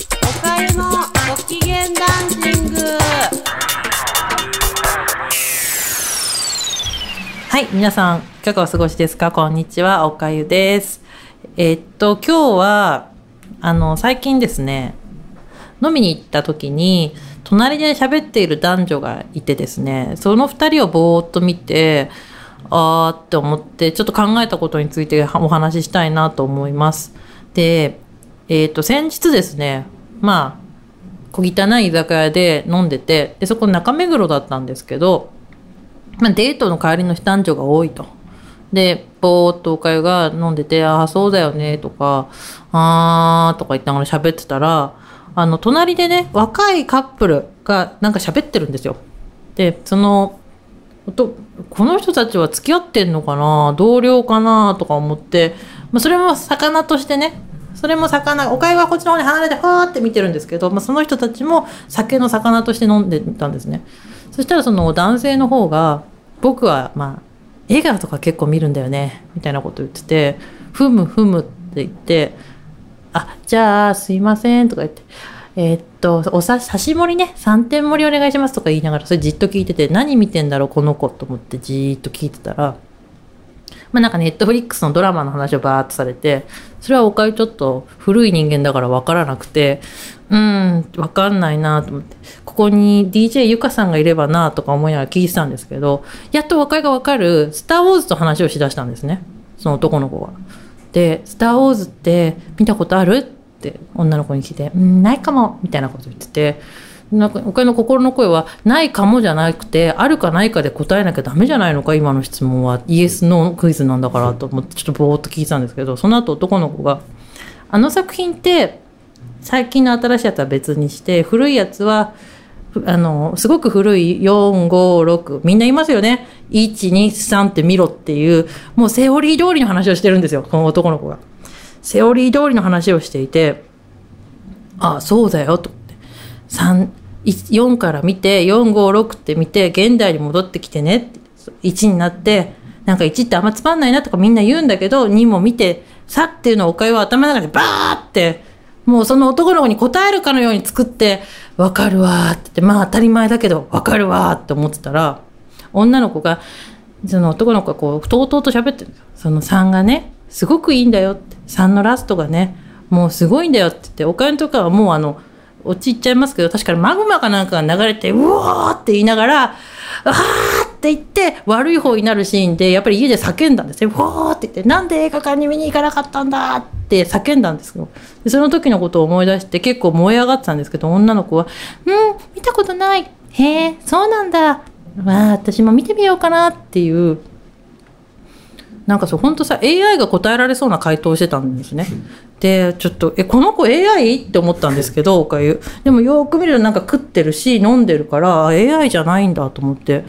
おかゆのご機嫌ダンシングはい、皆さん、いかがお過ごしですか？こんにちは、おかゆです。えーっと、今日は、あの、最近ですね、飲みに行った時に、隣で喋っている男女がいてですね、その二人をぼーっと見て、あーって思って、ちょっと考えたことについてお話ししたいなと思います。で、えーと、先日ですね、まあ、小汚い居酒屋で飲んでて、で、そこ中目黒だったんですけど、まあ、デートの帰りの男女が多いと。で、ぼーっとおかゆが飲んでて、ああ、そうだよね、とか、あーとか言ってながら喋ってたら、あの、隣でね、若いカップルがなんか喋ってるんですよ。で、その、とこの人たちは付き合ってんのかな同僚かなとか思って、まあ、それも魚としてね、それも魚、おかゆはこっちの方に離れて、ふわーって見てるんですけど、まあ、その人たちも酒の魚として飲んでたんですね。そしたらその男性の方が、僕はまあ、映画とか結構見るんだよね、みたいなこと言ってて、ふむふむって言って、あ、じゃあ、すいません、とか言って、えーっと、おさ、刺し盛りね、3点盛りお願いしますとか言いながら、それじっと聞いてて、何見てんだろう、この子と思ってじーっと聞いてたら、まあなんかネットフリックスのドラマの話をバーっとされて、それはおかゆちょっと古い人間だから分からなくて、うん、分かんないなと思って、ここに DJ ゆかさんがいればなとか思いながら聞いてたんですけど、やっとおかゆが分かる、スター・ウォーズと話をしだしたんですね。その男の子が。で、スター・ウォーズって見たことある？って女の子に聞いて、うん、ないかも、みたいなこと言ってて、なんか、おかゆの心の声は、ないかもじゃなくて、あるかないかで答えなきゃダメじゃないのか、今の質問は。イエス・ノークイズなんだからと思って、ちょっとぼーっと聞いてたんですけど、その後男の子が、あの作品って、最近の新しいやつは別にして、古いやつは、あの、すごく古い4、5、6、みんな言いますよね。1、2、3って見ろっていう、もうセオリー通りの話をしてるんですよ、この男の子が。セオリー通りの話をしていて、ああ、そうだよ、と。4から見て、4、5、6って見て、現代に戻ってきてねって。1になって、なんか1ってあんまつまんないなとかみんな言うんだけど、2も見て、さっていうのをおかゆは頭の中でバーって、もうその男の子に答えるかのように作って、わかるわってって、まあ当たり前だけど、わかるわって思ってたら、女の子が、その男の子がこう、とうとうと喋ってるんですよ。その3がね、すごくいいんだよって。3のラストがね、もうすごいんだよって言って、おかゆとかはもうあの、落ち入っちゃいますけど、確かにマグマかなんかが流れて、うおーって言いながら、あーって言って、悪い方になるシーンで、やっぱり家で叫んだんですよ。うおーって言って、なんで映画館に見に行かなかったんだって叫んだんですよ。でその時のことを思い出して結構燃え上がってたんですけど、女の子は、うん、見たことない。へえ、そうなんだ。わあ、私も見てみようかなっていう、なんかそう、本当さ、AI が答えられそうな回答してたんですね。で、ちょっと、え、この子 AI? って思ったんですけど、おかゆ。でもよく見るとなんか食ってるし、飲んでるから、AI じゃないんだと思って、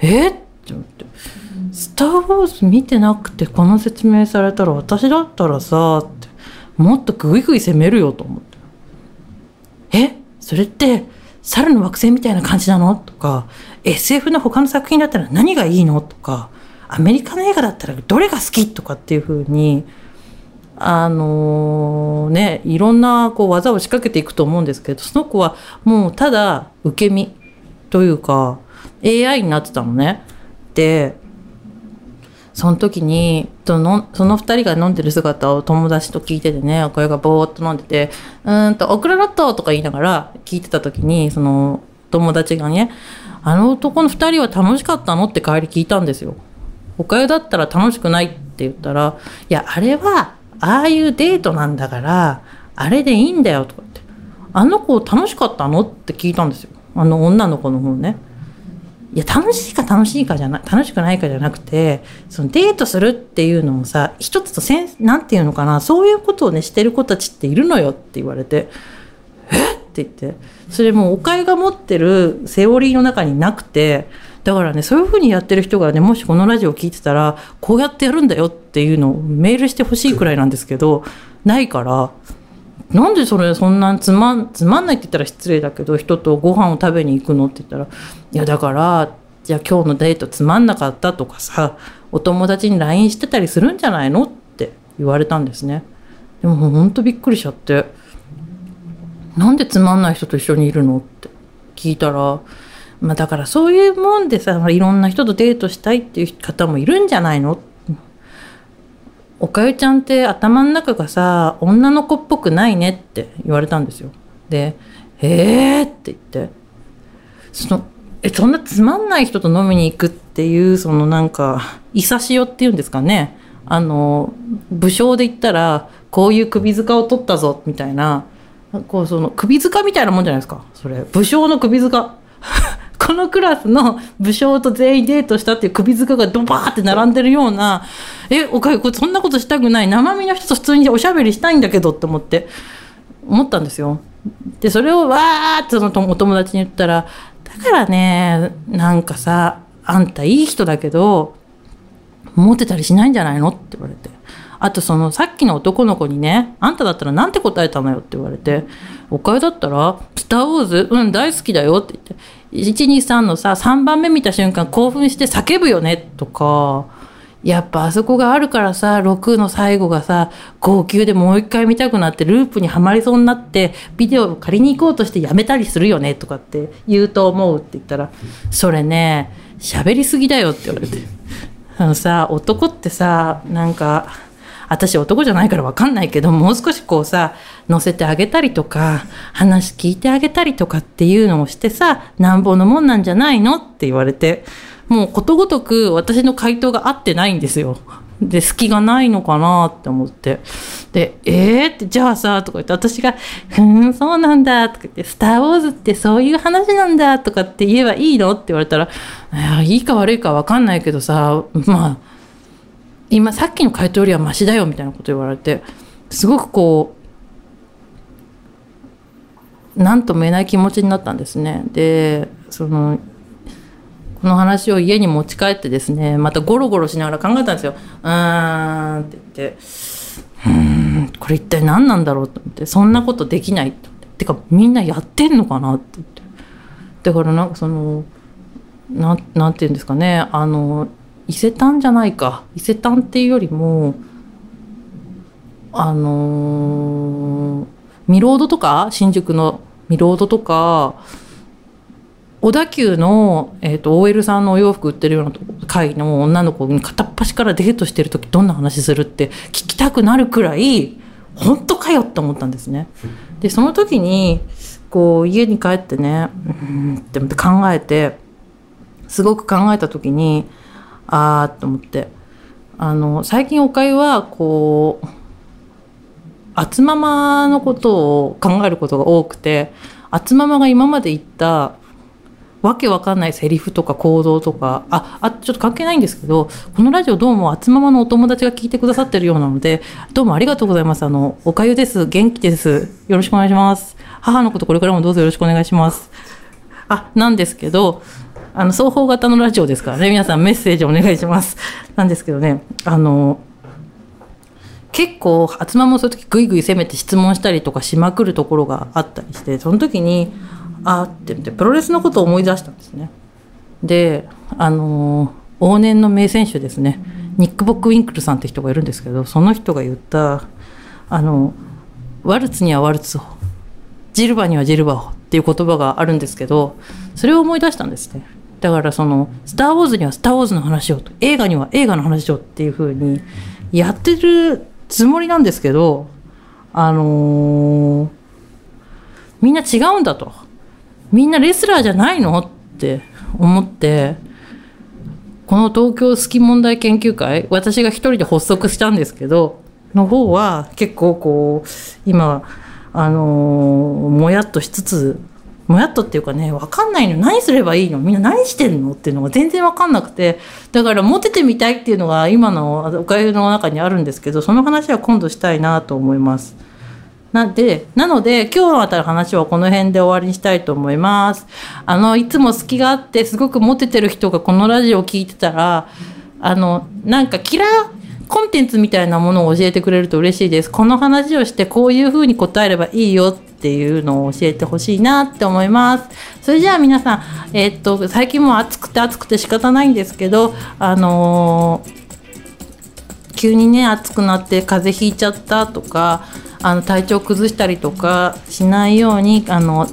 え？って思って。スター・ウォーズ見てなくてこの説明されたら私だったらさってもっとグイグイ攻めるよと思ってえ？それって猿の惑星みたいな感じなの？とか SF の他の作品だったら何がいいの？とかアメリカの映画だったらどれが好きとかっていう風にあのねいろんなこう技を仕掛けていくと思うんですけどその子はもうただ受け身というか AI になってたのね。でその時にそのその2人が飲んでる姿を友達と聞いててねおかゆがぼーっと飲んでて「うんとオクラロット!」とか言いながら聞いてた時にその友達がね「あの男の2人は楽しかったの?」って帰り聞いたんですよ。おかゆだったら楽しくないって言ったら「いやあれはああいうデートなんだからあれでいいんだよ」とかって「あの子楽しかったの?」って聞いたんですよあの女の子の方ね。いや楽しいか楽しいかじゃな楽しくないかじゃなくてそのデートするっていうのもさ一つとせんなんていうのかなそういうことをねしてる子たちっているのよって言われてえって言ってそれもうおかゆが持ってるセオリーの中になくてだからねそういうふうにやってる人がねもしこのラジオを聞いてたらこうやってやるんだよっていうのをメールしてほしいくらいなんですけどないからなんでそれそんなつまんつまんないって言ったら失礼だけど人とご飯を食べに行くのって言ったらいやだからじゃあ今日のデートつまんなかったとかさお友達に LINE してたりするんじゃないのって言われたんですね。でもほんとびっくりしちゃってなんでつまんない人と一緒にいるのって聞いたら、まあ、だからそういうもんでさいろんな人とデートしたいっていう方もいるんじゃないの？おかゆちゃんって頭の中がさ女の子っぽくないねって言われたんですよ。で「えー!」って言って。そのえそんなつまんない人と飲みに行くっていうそのなんかいさしよっていうんですかね。あの武将で言ったらこういう首塚を取ったぞみたいな。こうその首塚みたいなもんじゃないですか。それ武将の首塚。このクラスの武将と全員デートしたっていう首塚がドバーって並んでるようなえおかゆこそんなことしたくない。生身の人と普通におしゃべりしたいんだけどって思って思ったんですよ。でそれをわーってそのお友達に言ったらだからねなんかさあんたいい人だけどモテたりしないんじゃないの？って言われて。あとそのさっきの男の子にね、あんただったらなんて答えたのよ？って言われて、おかゆだったら、スター・ウォーズ？うん、大好きだよ。って言って、123のさ、3番目見た瞬間興奮して叫ぶよねとか、やっぱあそこがあるからさ、6の最後がさ、号泣でもう一回見たくなってループにはまりそうになって、ビデオを借りに行こうとしてやめたりするよねとかって言うと思うって言ったら、それね、喋りすぎだよって言われて。あのさ、男ってさ、なんか、私男じゃないから分かんないけどもう少しこうさ乗せてあげたりとか話聞いてあげたりとかっていうのをしてさなんぼのもんなんじゃないのって言われてもうことごとく私の回答が合ってないんですよ。で隙がないのかなって思ってで「えー?」って「じゃあさ」とか言って私が「ふんそうなんだ」とか言って「スター・ウォーズってそういう話なんだ」とかって言えばいいのって言われたら「いいか悪いか分かんないけどさまあ今さっきの回答よりはマシだよみたいなこと言われてすごくこう何とも言えない気持ちになったんですね。でそのこの話を家に持ち帰ってですねまたゴロゴロしながら考えたんですよ「うーん」って言って「うんこれ一体何なんだろう」と思ってそんなことできないっててかみんなやってんのかな？って言って。だからなんかそのななんて言うんですかねあの伊勢丹じゃないか伊勢丹っていうよりもあのー、ミロードとか新宿のミロードとか小田急の、えーと、OL さんのお洋服売ってるような会の女の子に片っ端からデートしてる時どんな話するって聞きたくなるくらい本当かよって思ったんですね。でその時にこう家に帰ってねうんって考えてすごく考えた時にああと思って。あの最近おかゆはこうあつままのことを考えることが多くてあつままが今まで言ったわけわかんないセリフとか行動とかああちょっと関係ないんですけどこのラジオどうもあつままのお友達が聞いてくださってるようなのでどうもありがとうございます。あのおかゆです。元気です。よろしくお願いします。母のことこれからもどうぞよろしくお願いします。あなんですけどあの双方型のラジオですからね。皆さんメッセージお願いします。なんですけどね。あの結構集まもそういう時グイグイ攻めて質問したりとかしまくるところがあったりしてその時にあって言ってプロレスのことを思い出したんですね。であの往年の名選手ですね。ニック・ボック・ウィンクルさんって人がいるんですけどその人が言ったあのワルツにはワルツをジルバにはジルバをっていう言葉があるんですけどそれを思い出したんですね。だからその「スター・ウォーズ」には「スター・ウォーズ」の話を映画には映画の話をっていうふうにやってるつもりなんですけどあのー、みんな違うんだと。みんなレスラーじゃないのって思ってこの東京好き問題研究会私が一人で発足したんですけどの方は結構こう今あのー、もやっとしつつもやっとっていうかね分かんないの何すればいいの？みんな何してんの？っていうのが全然分かんなくてだからモテてみたいっていうのが今のおかゆの中にあるんですけどその話は今度したいなと思います。なんで、なので、今日あたる話はこの辺で終わりにしたいと思います。あの、いつも隙があって、すごくモテてる人がこのラジオを聞いてたら、あの、なんかキラーコンテンツみたいなものを教えてくれると嬉しいです。この話をしてこういうふうに答えればいいよっていうのを教えてほしいなって思います。それじゃあ皆さん、えー、っと、最近も暑くて暑くて仕方ないんですけど、あのー、急にね、暑くなって風邪ひいちゃったとか、あの体調崩したりとかしないようにあの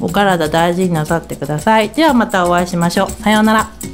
お体大事になさってください。ではまたお会いしましょう。さようなら。